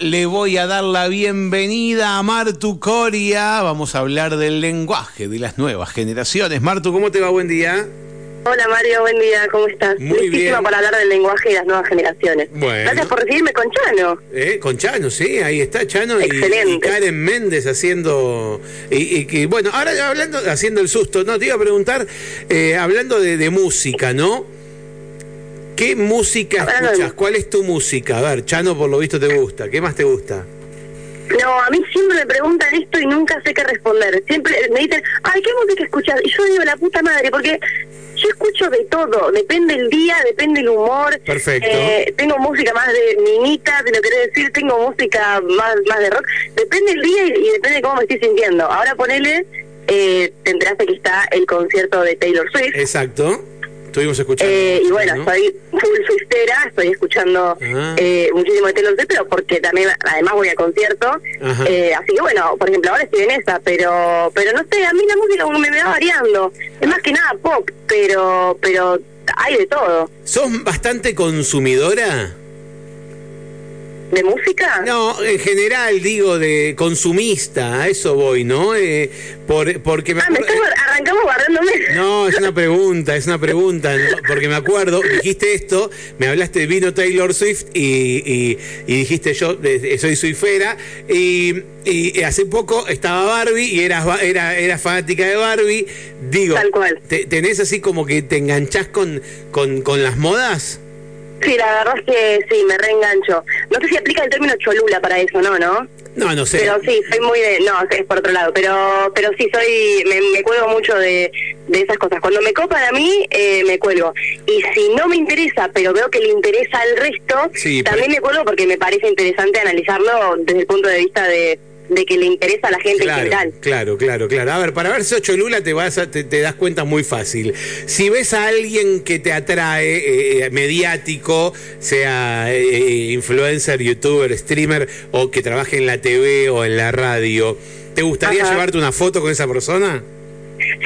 Le voy a dar la bienvenida a Martu Coria. Vamos a hablar del lenguaje de las nuevas generaciones. Martu, ¿cómo te va? Buen día. Hola Mario, buen día, ¿cómo estás? Muy bien. para hablar del lenguaje de las nuevas generaciones. Bueno. Gracias por recibirme con Chano. Eh, con Chano, sí, ahí está Chano y, Excelente. y Karen Méndez haciendo. Y, y que, bueno, ahora hablando, haciendo el susto, no, te iba a preguntar, eh, hablando de, de música, ¿no? ¿Qué música escuchas? ¿Cuál es tu música? A ver, Chano, por lo visto te gusta. ¿Qué más te gusta? No, a mí siempre me preguntan esto y nunca sé qué responder. Siempre me dicen, ay, ¿qué música escuchas? Y yo digo, la puta madre, porque yo escucho de todo. Depende el día, depende el humor. Perfecto. Eh, tengo música más de minita, te lo querés decir. Tengo música más, más de rock. Depende el día y, y depende de cómo me estoy sintiendo. Ahora ponele, eh, te enteraste que está el concierto de Taylor Swift. Exacto. Estuvimos escuchando. Eh, y bueno, ¿no? estoy full estoy escuchando Ah. eh, muchísimo de Taylor Swift, pero porque también además voy a concierto. Ajá. Eh, así que bueno, por ejemplo, ahora estoy en esa, pero pero no sé, a mí la música como me va variando. Es más que nada pop, pero pero hay de todo. ¿Sos bastante consumidora? ¿De música? No, en general digo de consumista, a eso voy, ¿no? Eh, por, porque me Ah, me estás, arrancamos guardándome. No, es una pregunta, es una pregunta, ¿no? porque me acuerdo, dijiste esto, me hablaste de vino Taylor Swift y, y- y dijiste yo de- soy suifera y, y hace poco estaba Barbie y eras, era, eras fanática de Barbie, digo, Tal cual. te- ¿tenés así como que te enganchás con, con, con las modas? Sí, la verdad es que sí, me reengancho. No sé si aplica el término cholula para eso, ¿no? ¿No? No, no sé. Pero sí, soy muy de... No, es por otro lado. Pero pero sí, soy me, me cuelgo mucho de, de esas cosas. Cuando me copan a mí, eh, me cuelgo. Y si no me interesa, pero veo que le interesa al resto, Sí, también pero- me cuelgo porque me parece interesante analizarlo desde el punto de vista de, de que le interesa a la gente en general. claro, claro, claro. A ver, para ver si ocho Lula te vas a- te, te das cuenta muy fácil. Si ves a alguien que te atrae, eh, mediático, sea eh, influencer, youtuber, streamer, o que trabaje en la TV o en la radio, ¿te gustaría Ajá. llevarte una foto con esa persona?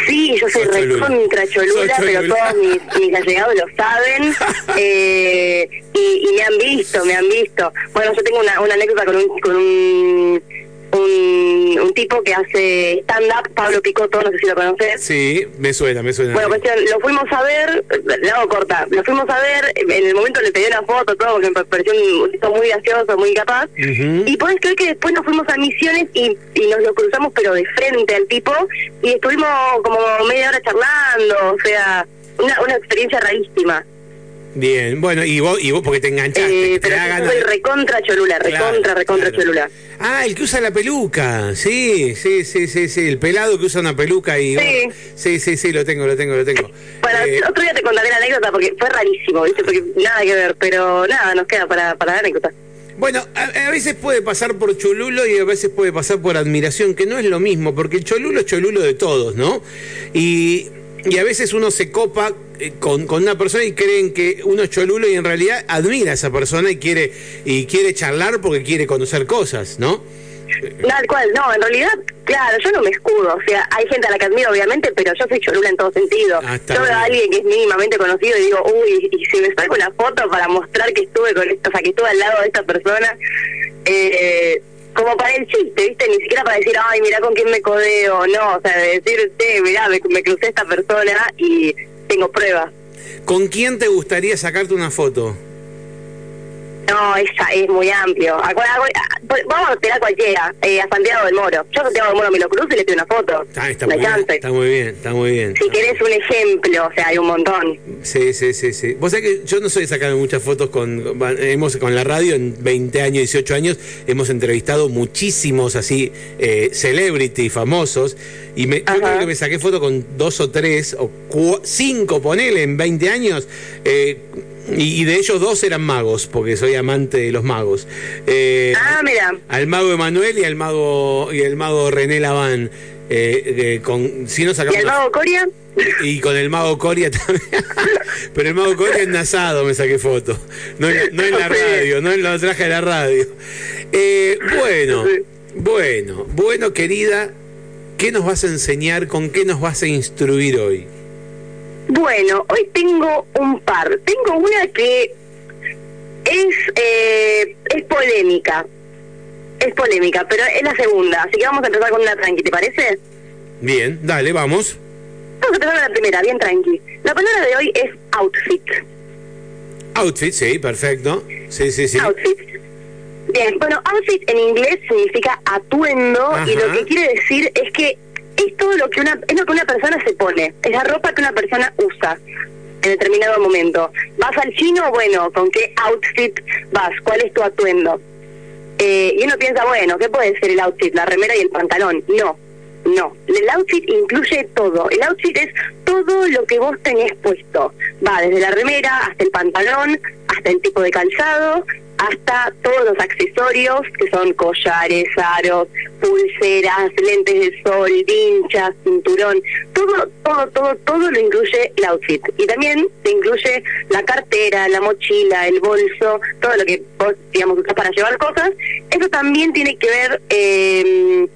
Sí, yo soy recontra cholula, pero todos mis, mis allegados lo saben eh, y, y me han visto, me han visto. Bueno, yo tengo una, una anécdota con un, con un, un, un tipo que hace stand-up, Pablo Picotto, no sé si lo conoces. Sí, me suena, me suena. Bueno, cuestión, lo fuimos a ver, le hago corta, lo fuimos a ver, en el momento le pedí una foto, todo, porque me pareció un tipo muy gracioso, muy capaz. Ujú. Y podés creer que después nos fuimos a Misiones y, y nos lo cruzamos, pero de frente al tipo, y estuvimos como media hora charlando, o sea, una, una experiencia rarísima. Bien, bueno, y vos, y vos porque te enganchaste, Eh, pero yo soy recontra cholula, Claro, recontra, recontra claro. cholula. Ah, el que usa la peluca. Sí, sí, sí, sí, sí. El pelado que usa una peluca y. Sí. sí, sí, sí, lo tengo, lo tengo, lo tengo. Bueno, Eh, otro día te contaré la anécdota porque fue rarísimo, ¿viste? Porque nada que ver, pero nada, nos queda para, para la anécdota. bueno, a, a veces puede pasar por cholulo y a veces puede pasar por admiración, que no es lo mismo, porque el cholulo es cholulo de todos, ¿no? Y, y a veces uno se copa eh, con, con una persona y creen que uno es cholulo y en realidad admira a esa persona y quiere, y quiere charlar porque quiere conocer cosas, ¿no? Tal cual, no, en realidad, claro, yo no me escudo, o sea, hay gente a la que admiro obviamente, pero yo soy cholula en todo sentido. Ah, yo veo a alguien que es mínimamente conocido y digo, uy, y si me saco una foto para mostrar que estuve con esta, o sea, que estuve al lado de esta persona, eh, como para el chiste, ¿viste? Ni siquiera para decir, ay, mira con quién me codeo, no, o sea, de decir, che, mirá, me, me crucé esta persona y tengo pruebas. ¿Con quién te gustaría sacarte una foto? No, esa es muy amplio. A cual- a cual- a- vamos a tirar cualquiera, eh, a Santiago del Moro. Yo a Santiago del Moro me lo cruzo y le pido una foto. Ah, está muy bien, está muy bien, está muy bien. Si querés un ejemplo, o sea, hay un montón. Sí, sí, sí, sí. Vos sabés que yo no soy de sacar muchas fotos con, hemos con la radio en 20 años, 18 años, hemos entrevistado muchísimos así eh, celebrity famosos y me, yo creo que me saqué foto con dos o tres o cinco, ponele, en 20 años. eh, y, y de ellos dos eran magos, porque soy amante de los magos. Eh, Ah, mira. al mago Emanuel y al mago y el mago René Laván. Eh, eh, con, si no ¿Y sacamos el mago Coria? y con el mago Coria también. Pero el mago Coria en asado me saqué foto. No en, no en la radio, no en la traje de la radio. Eh, bueno, bueno, bueno, querida, ¿qué nos vas a enseñar? ¿Con qué nos vas a instruir hoy? Bueno, hoy tengo un par. Tengo una que es, eh, es polémica. es polémica, pero es la segunda, así que vamos a empezar con una tranqui, ¿te parece? Bien, dale, vamos. Vamos a empezar con la primera, bien tranqui. La palabra de hoy es outfit. Outfit, sí, perfecto. Sí, sí, sí. Outfit. Bien, bueno, outfit en inglés significa atuendo y lo que quiere decir es que es todo lo que una es lo que una persona se pone, es la ropa que una persona usa en determinado momento. ¿Vas al chino? Bueno, ¿con qué outfit vas? ¿Cuál es tu atuendo? Eh, y uno piensa, bueno, ¿qué puede ser el outfit? ¿La remera y el pantalón? No, no. El outfit incluye todo. El outfit es todo lo que vos tenés puesto. Va desde la remera hasta el pantalón, hasta el tipo de calzado, hasta todos los accesorios que son collares, aros, pulseras, lentes de sol, vinchas, cinturón. Todo, todo, todo, todo lo incluye el outfit. Y también se incluye la cartera, la mochila, el bolso, todo lo que vos, digamos, usás para llevar cosas. Eso también tiene que ver... Eh,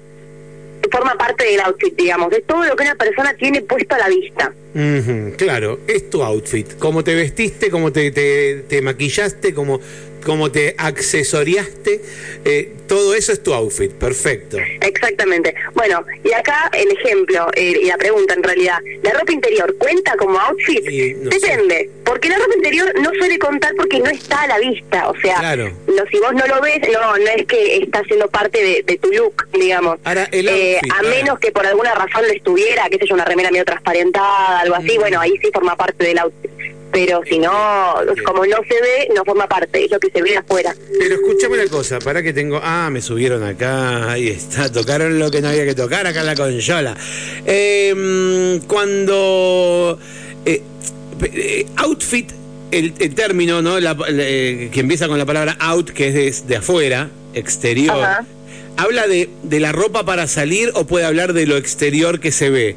forma parte del outfit, digamos, de todo lo que una persona tiene puesto a la vista. Ujú, claro, es tu outfit. Cómo te vestiste, cómo te, te, te maquillaste, cómo, cómo te accesoriaste. eh, todo eso es tu outfit. Perfecto. Exactamente. Bueno, y acá el ejemplo eh, y la pregunta en realidad, ¿la ropa interior cuenta como outfit? Y no Depende, porque la ropa interior no suele contar porque no está a la vista, o sea, Claro. no, si vos no lo ves, no, no es que está siendo parte de, de tu look, digamos. Ahora, el Eh, outfit, a ahora. menos que por alguna razón lo estuviera, qué sé yo, una remera medio transparentada, algo así, bueno, ahí sí forma parte del outfit. Pero si no, Bien. como no se ve, no forma parte, es lo que se ve afuera. Pero escúchame una cosa, para que tengo. Ah, me subieron acá, ahí está, tocaron lo que no había que tocar acá en la consola. Eh, cuando. eh, eh, outfit, el, el término, ¿no? La- la- eh, que empieza con la palabra out, que es de, de afuera, exterior. Ajá. ¿Habla de, de la ropa para salir o puede hablar de lo exterior que se ve?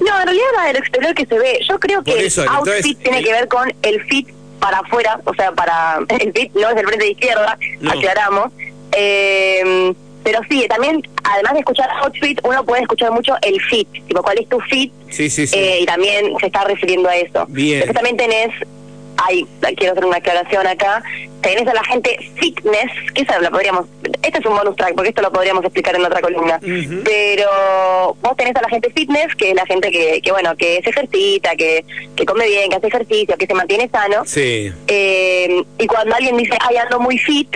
No, en realidad va del exterior que se ve. Yo creo que Por eso, el outfit entonces, tiene el- que ver con el fit para afuera, o sea, para el fit no es el frente de izquierda, No. aclaramos. Eh, pero sí, también, además de escuchar outfit, uno puede escuchar mucho el fit, tipo, ¿cuál es tu fit? Sí, sí, sí. Eh, y también se está refiriendo a eso. Bien. Después también tenés, ay, quiero hacer una aclaración acá, tenés a la gente fitness, que esa la podríamos, este es un bonus track, porque esto lo podríamos explicar en otra columna, pero vos tenés a la gente fitness, que es la gente que, que bueno, que se ejercita, que, que come bien, que hace ejercicio, que se mantiene sano, sí. eh, y cuando alguien dice, ay, ando muy fit,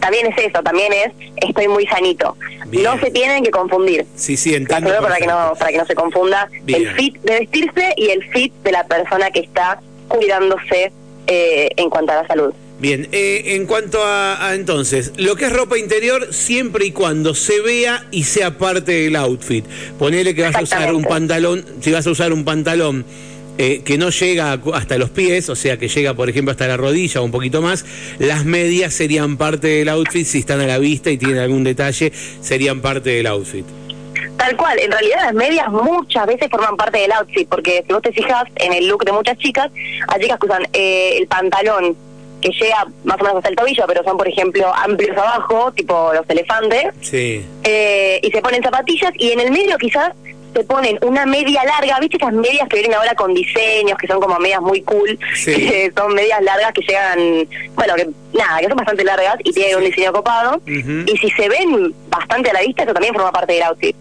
también es eso, también es, estoy muy sanito. Bien. No se tienen que confundir. Sí, sí, entiendo. para que no para que no se confunda Bien. el fit de vestirse y el fit de la persona que está cuidándose eh, en cuanto a la salud. Bien, eh, en cuanto a, a, entonces, lo que es ropa interior, siempre y cuando se vea y sea parte del outfit. Ponele que vas a usar un pantalón, si vas a usar un pantalón eh, que no llega hasta los pies, o sea, que llega, por ejemplo, hasta la rodilla o un poquito más, las medias serían parte del outfit, si están a la vista y tienen algún detalle, serían parte del outfit. Tal cual, en realidad las medias muchas veces forman parte del outfit, porque si vos te fijas en el look de muchas chicas, hay chicas que usan eh, el pantalón que llega más o menos hasta el tobillo, pero son, por ejemplo, amplios abajo, tipo los elefantes, Sí, eh, y se ponen zapatillas y en el medio quizás se ponen una media larga, ¿viste esas medias que vienen ahora con diseños, que son como medias muy cool? Sí. Que son medias largas que llegan, bueno, que nada, que son bastante largas y tienen un diseño copado. Y si se ven bastante a la vista, eso también forma parte del outfit.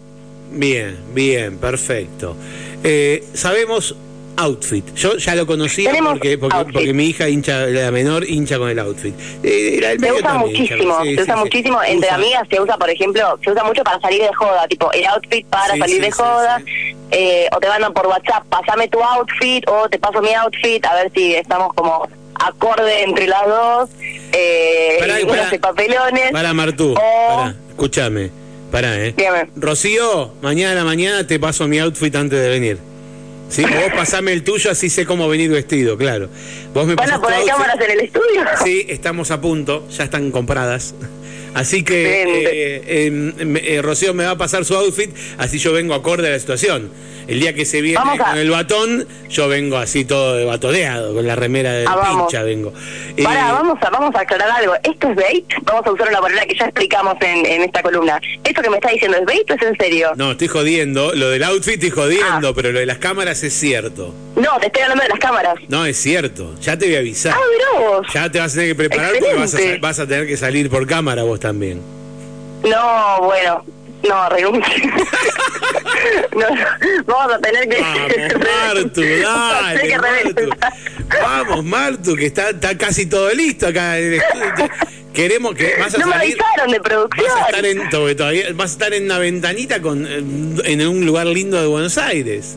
Bien, bien, perfecto. Eh, sabemos outfit. Yo ya lo conocía porque, porque, mi hija hincha, la menor hincha con el outfit. Eh, la Se usa también muchísimo, sí, se sí, usa sí. muchísimo. Entre Usa. amigas se usa, por ejemplo, se usa mucho para salir de joda, tipo el outfit para salir de joda. eh, o te mandan por WhatsApp, pasame tu outfit o te paso mi outfit, a ver si estamos como acorde entre las dos. Eh, Pará, y papelones. Para Martú, escúchame. Pará, eh. Dígame. Rocío, mañana a la mañana te paso mi outfit antes de venir. Sí, vos pasame el tuyo, así sé cómo venir vestido, claro. Vos me ¿Van a poner cámaras en el estudio? Sí, estamos a punto, ya están compradas. Así que Excelente. eh, em, eh, Rocío me va a pasar su outfit, así yo vengo acorde a la situación. El día que se viene a- con el batón, yo vengo así todo de batoneado, con la remera de Ah, pincha vengo. Eh, Pará, vamos a, vamos a aclarar algo. ¿Esto es bait? Vamos a usar una palabra que ya explicamos en, en esta columna. ¿Esto que me está diciendo es bait o es en serio? No, estoy jodiendo. Lo del outfit estoy jodiendo, Ah. pero lo de las cámaras es cierto. No, te estoy hablando de las cámaras. No, es cierto. Ya te voy a avisar. Ah, mirá vos. Ya te vas a tener que preparar porque vas a, Excelente. vas a tener que salir por cámara vos también. No, bueno, no, renuncio. no, vamos a tener que... Vamos, Martu, dale, que Martu. Vamos, Martu, que está, está casi todo listo acá en el estudio. Queremos que vas a no me salir. avisaron de producción. Vas a estar en to- todavía, vas a estar en una ventanita con en un lugar lindo de Buenos Aires.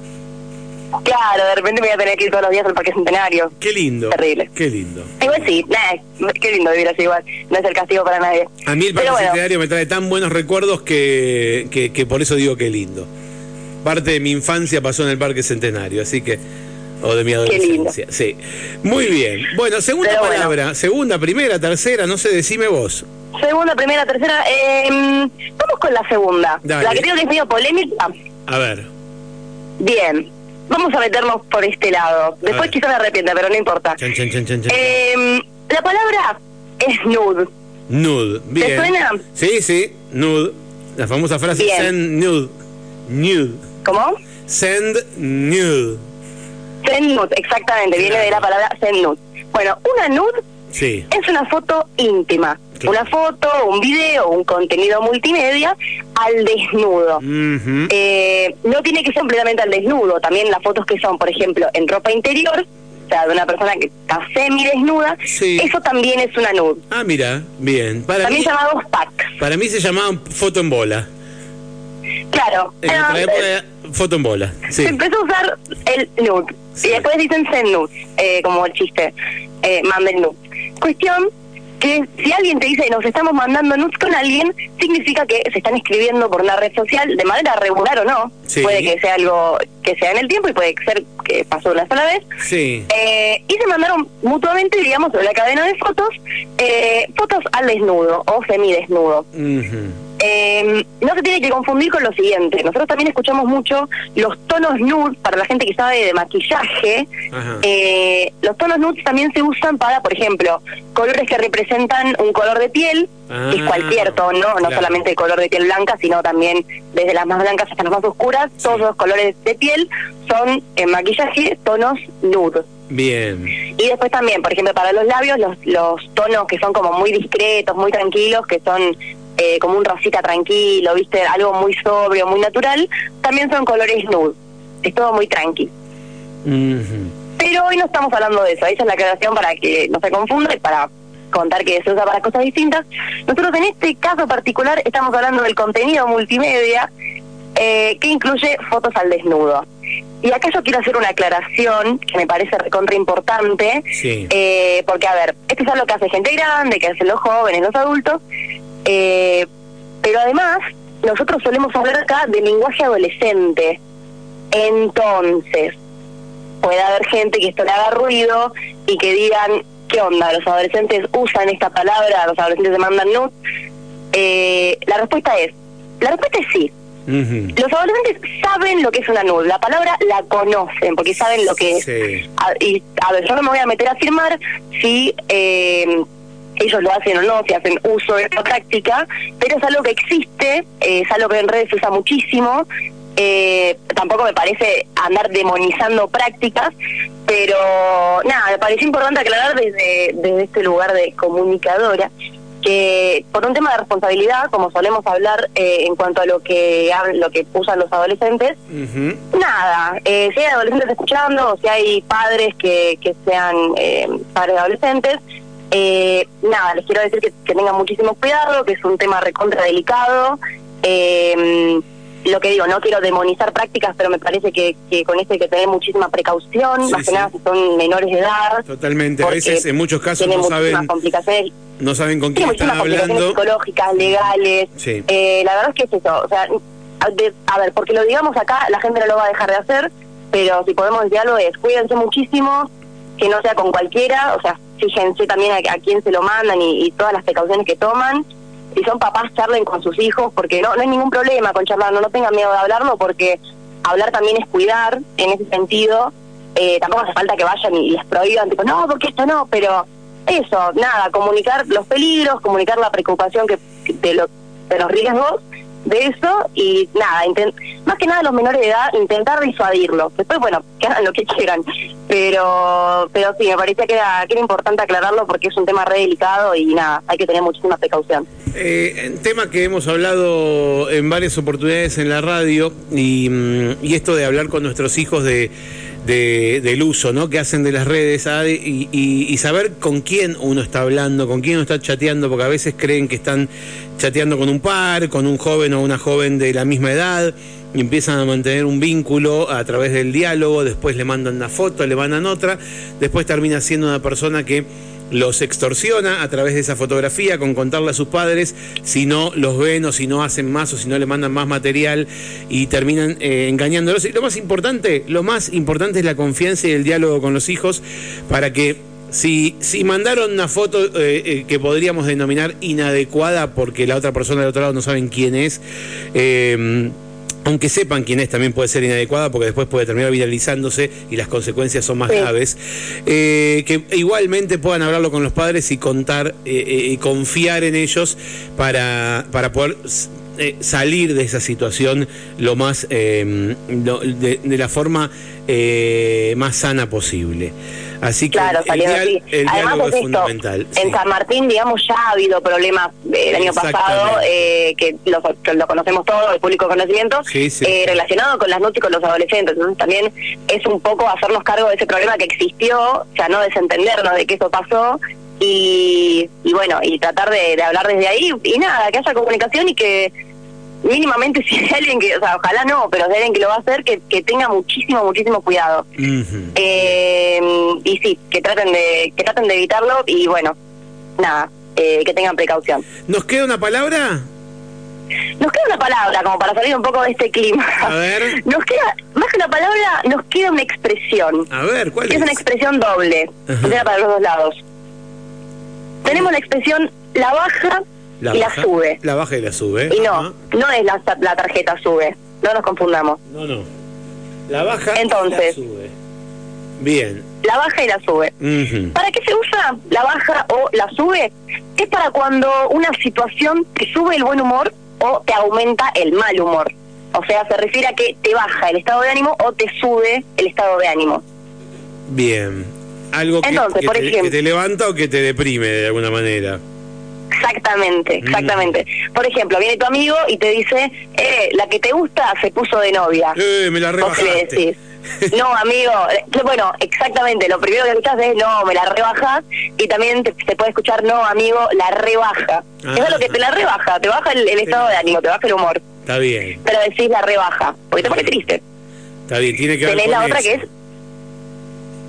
Claro, de repente me voy a tener que ir todos los días al Parque Centenario. Qué lindo. Terrible. Qué lindo. Igual sí, nah, qué lindo vivir así igual. No es el castigo para nadie. A mí el Parque bueno, Centenario me trae tan buenos recuerdos que, que, que por eso digo que lindo. Parte de mi infancia pasó en el Parque Centenario, así que. O de mi adolescencia. Sí. Muy bien. Bueno, segunda bueno. palabra. Segunda, primera, tercera, no sé, decime vos. segunda, primera, tercera. Eh, vamos con la segunda. Dale. La que creo que es medio polémica. A ver. Bien, vamos a meternos por este lado. Después quizás me arrepienta, pero no importa. Chan, chan, chan, chan, chan. Eh, la palabra es nude. Nude. Bien. suena? Sí, sí. Nude. La famosa frase Bien. send nude. Nude. ¿Cómo? Send nude. Send nude, exactamente, viene de la palabra send nude. Bueno, una nude Sí. es una foto íntima. Una foto, un video, un contenido multimedia al desnudo. Eh, no tiene que ser completamente al desnudo, también las fotos que son, por ejemplo, en ropa interior, o sea, de una persona que está semi-desnuda, Sí. eso también es una nude. Ah, mira, bien. Para mí, También llamados packs. para mí se llamaba foto en bola. Claro, En otra época, foto en bola. Sí. se empezó a usar el nude. Sí. Y después dicen send nude, eh, como el chiste, eh, manden nude. Cuestión que si alguien te dice nos estamos mandando nudes con alguien, significa que se están escribiendo por una red social de manera regular o no. Sí. Puede que sea algo que sea en el tiempo y puede ser que pasó una sola vez. Sí. Eh, y se mandaron mutuamente, digamos, sobre la cadena de fotos, eh, fotos al desnudo o semidesnudo. Ujú. Eh, no se tiene que confundir con lo siguiente. Nosotros también escuchamos mucho los tonos nude para la gente que sabe de maquillaje. Eh, los tonos nudes también se usan para, por ejemplo, colores que representan un color de piel, que es Ah, cualquier tono, no claro. solamente el color de piel blanca, sino también desde las más blancas hasta las más oscuras. Todos los colores de piel son en maquillaje tonos nude. Bien. Y después también, por ejemplo, para los labios, los, los tonos que son como muy discretos, muy tranquilos, que son eh, como un rosita tranquilo, ¿viste? Algo muy sobrio, muy natural, también son colores nude. Es todo muy tranqui. Pero hoy no estamos hablando de eso. Esa es la aclaración para que no se confunda y para contar que se usa para cosas distintas. Nosotros en este caso particular estamos hablando del contenido multimedia eh, que incluye fotos al desnudo. Y acá yo quiero hacer una aclaración que me parece recontra importante, Sí. eh, porque a ver, esto es algo que hace gente grande, que hacen los jóvenes, los adultos, eh, pero además nosotros solemos hablar acá de lenguaje adolescente. Entonces, puede haber gente que esto le haga ruido y que digan, ¿qué onda? ¿Los adolescentes usan esta palabra? ¿Los adolescentes demandan nudes? Eh, la respuesta es, la respuesta es sí. Los adolescentes saben lo que es una nude, la palabra la conocen porque saben lo que es. A, y a ver, yo no me voy a meter a afirmar si eh, ellos lo hacen o no, si hacen uso de esta práctica, pero es algo que existe, eh, es algo que en redes se usa muchísimo. Eh, tampoco me parece andar demonizando prácticas, pero nada, me pareció importante aclarar desde, desde este lugar de comunicadora que por un tema de responsabilidad, como solemos hablar eh, en cuanto a lo que lo que usan los adolescentes. Nada, eh, si hay adolescentes escuchando o si hay padres que, que sean eh, padres de adolescentes, eh, nada, les quiero decir que, que tengan muchísimo cuidado, que es un tema recontra delicado. Eh, lo que digo, no quiero demonizar prácticas, pero me parece que, que con esto hay que tener muchísima precaución, Sí, más que sí. nada si son menores de edad. Totalmente. A veces, en muchos casos, no saben, complicaciones no saben con quién están hablando. psicológicas, legales. Sí. Eh, la verdad es que es eso. O sea, a, de- a ver, porque lo digamos acá, la gente no lo va a dejar de hacer, pero si podemos decir algo es, cuídense muchísimo, que no sea con cualquiera, o sea, fíjense también a, quién se lo mandan y, y todas las precauciones que toman. Si son papás, charlen con sus hijos, porque no, no hay ningún problema con charlarlo, no tengan miedo de hablarlo, porque hablar también es cuidar en ese sentido. Eh, tampoco hace falta que vayan y les prohíban, tipo, no, porque esto no, pero eso, nada, comunicar los peligros, comunicar la preocupación que de, lo, de los riesgos de eso y nada, más que nada los menores de edad, intentar disuadirlos. Después, bueno, que hagan lo que quieran, pero pero sí, me parecía que era, que era importante aclararlo porque es un tema re delicado y nada, hay que tener muchísima precaución. Eh, tema que hemos hablado en varias oportunidades en la radio y, mm, y esto de hablar con nuestros hijos de, de- del uso ¿no? que hacen de las redes ah, y, y- saber con quién uno está hablando, con quién uno está chateando, porque a veces creen que están chateando con un par, con un joven o una joven de la misma edad y empiezan a mantener un vínculo a través del diálogo, después le mandan una foto, le mandan otra, después termina siendo una persona que los extorsiona a través de esa fotografía con contarle a sus padres si no los ven o si no hacen más o si no le mandan más material y terminan eh, engañándolos. Y lo más importante, lo más importante es la confianza y el diálogo con los hijos para que si, si mandaron una foto eh, eh, que podríamos denominar inadecuada porque la otra persona del otro lado no saben quién es, aunque sepan quién es, también puede ser inadecuada porque después puede terminar viralizándose y las consecuencias son más Sí. graves. Eh, que igualmente puedan hablarlo con los padres y contar eh, eh, y confiar en ellos para, para poder eh, salir de esa situación lo más eh, lo- de, de la forma eh, más sana posible. Así que Claro, el, dial- el Además diálogo es es esto, fundamental. en sí. San Martín, digamos, ya ha habido problemas eh, el año pasado, eh, que lo, que lo conocemos todos, el público conocimiento, Sí, eh, relacionado con las noches y con los adolescentes. Entonces también es un poco hacernos cargo de ese problema que existió, o sea, no desentendernos de que eso pasó. Y, y bueno, y tratar de, de hablar desde ahí y nada, que haya comunicación y que mínimamente si hay alguien que, o sea, ojalá no, pero si hay alguien que lo va a hacer, que, que tenga muchísimo, muchísimo cuidado. Eh, y sí, que traten de que traten de evitarlo y bueno, nada, eh, que tengan precaución. ¿Nos queda una palabra? Nos queda una palabra como para salir un poco de este clima. A ver. Nos queda, más que una palabra, nos queda una expresión. A ver, ¿cuál que es es? una expresión doble, Ajá. sea, para los dos lados. Tenemos la expresión la baja y la baja, sube. La baja y la sube. Y no, Ajá. no es la, la tarjeta sube, no nos confundamos. No, no. La baja Entonces. y la sube. Bien. La baja y la sube. ¿Para qué se usa la baja o la sube? Es para cuando una situación te sube el buen humor o te aumenta el mal humor. O sea, se refiere a que te baja el estado de ánimo o te sube el estado de ánimo. Bien. Algo que, Entonces, que por te, ejemplo- que te levanta o que te deprime de alguna manera. Exactamente, exactamente. Por ejemplo, viene tu amigo y te dice, eh, la que te gusta se puso de novia. Eh, me la ¿Vos qué le rebajaste. decís? No, amigo. eh, Bueno, exactamente. Lo primero que escuchás es no, me la rebajas. Y también te, puede escuchar no, amigo, la rebaja. Ah. Eso es lo que te la rebaja. Te baja el, el estado de ánimo, te baja el humor. Está bien, Pero decís la rebaja, porque te pone triste. está bien. Tiene que ver Tenés con la otra eso. que es.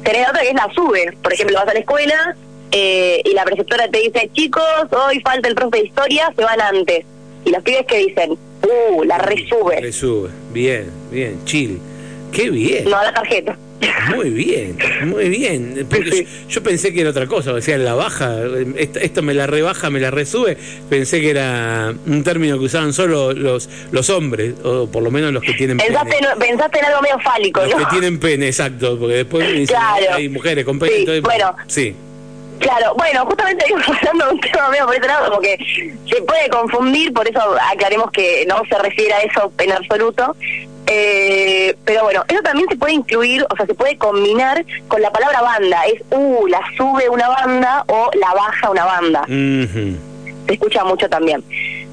Tenés la otra que es la sube. Por ejemplo, vas a la escuela eh, y la preceptora te dice, chicos, hoy falta el profe de historia, se van antes. Y los pibes que dicen, uh, la resube. Le sube. Bien, bien. Chill. Qué bien. No a la tarjeta. Muy bien, muy bien. Porque Sí. yo, yo pensé que era otra cosa, decía la baja, esto, esto me la rebaja, me la resube. Pensé que era un término que usaban solo los, los hombres, o por lo menos los que tienen Pensaste pene. en, pensaste en algo medio fálico, Los ¿no? que tienen pene, exacto, porque después me dicen, Claro. hay mujeres con pene. Sí, entonces- bueno. sí. Claro, bueno, justamente hablando de un tema medio por ese lado, como que se puede confundir, por eso aclaremos que no se refiere a eso en absoluto. Eh, pero bueno, eso también se puede incluir, o sea, se puede combinar con la palabra banda. Es, uh, la sube una banda o la baja una banda. Se escucha mucho también.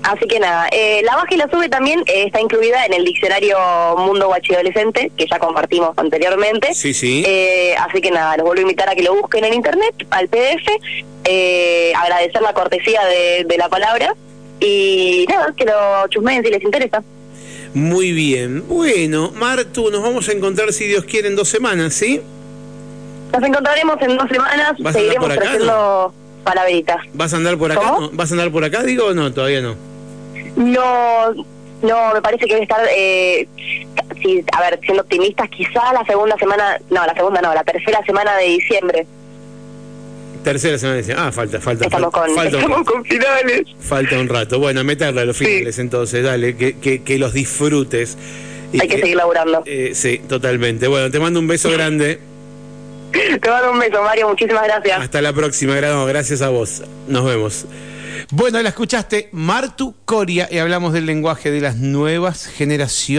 Así que nada, eh, la baja y la sube también eh, está incluida en el diccionario Mundo Guachidolescente, que ya compartimos anteriormente. Sí, sí. Eh, así que nada, los vuelvo a invitar a que lo busquen en internet, al PDF, eh, agradecer la cortesía de, de la palabra y nada, que lo chusmeen si les interesa. Muy bien. Bueno, Martu, nos vamos a encontrar si Dios quiere en dos semanas, ¿sí? Nos encontraremos en dos semanas, ¿Vas a andar seguiremos por acá, ofreciendo palaveritas. ¿Vas a andar por acá? ¿Cómo? ¿No? ¿Vas a andar por acá, digo, no? Todavía no. No, no, me parece que debe estar, eh, sí, a ver, siendo optimistas, quizá la segunda semana, no, la segunda no, la tercera semana de diciembre. Tercera semana dice, ah, falta, falta, Estamos falta, con, falta estamos con finales. Falta un rato. Bueno, meterla a los Sí. finales entonces, dale, que, que, que los disfrutes. Y Hay que seguir laburando. eh, sí, totalmente. Bueno, te mando un beso grande. Te mando un beso, Mario, muchísimas gracias. Hasta la próxima, grado. Gracias a vos. Nos vemos. Bueno, la escuchaste, Martu Coria, y hablamos del lenguaje de las nuevas generaciones.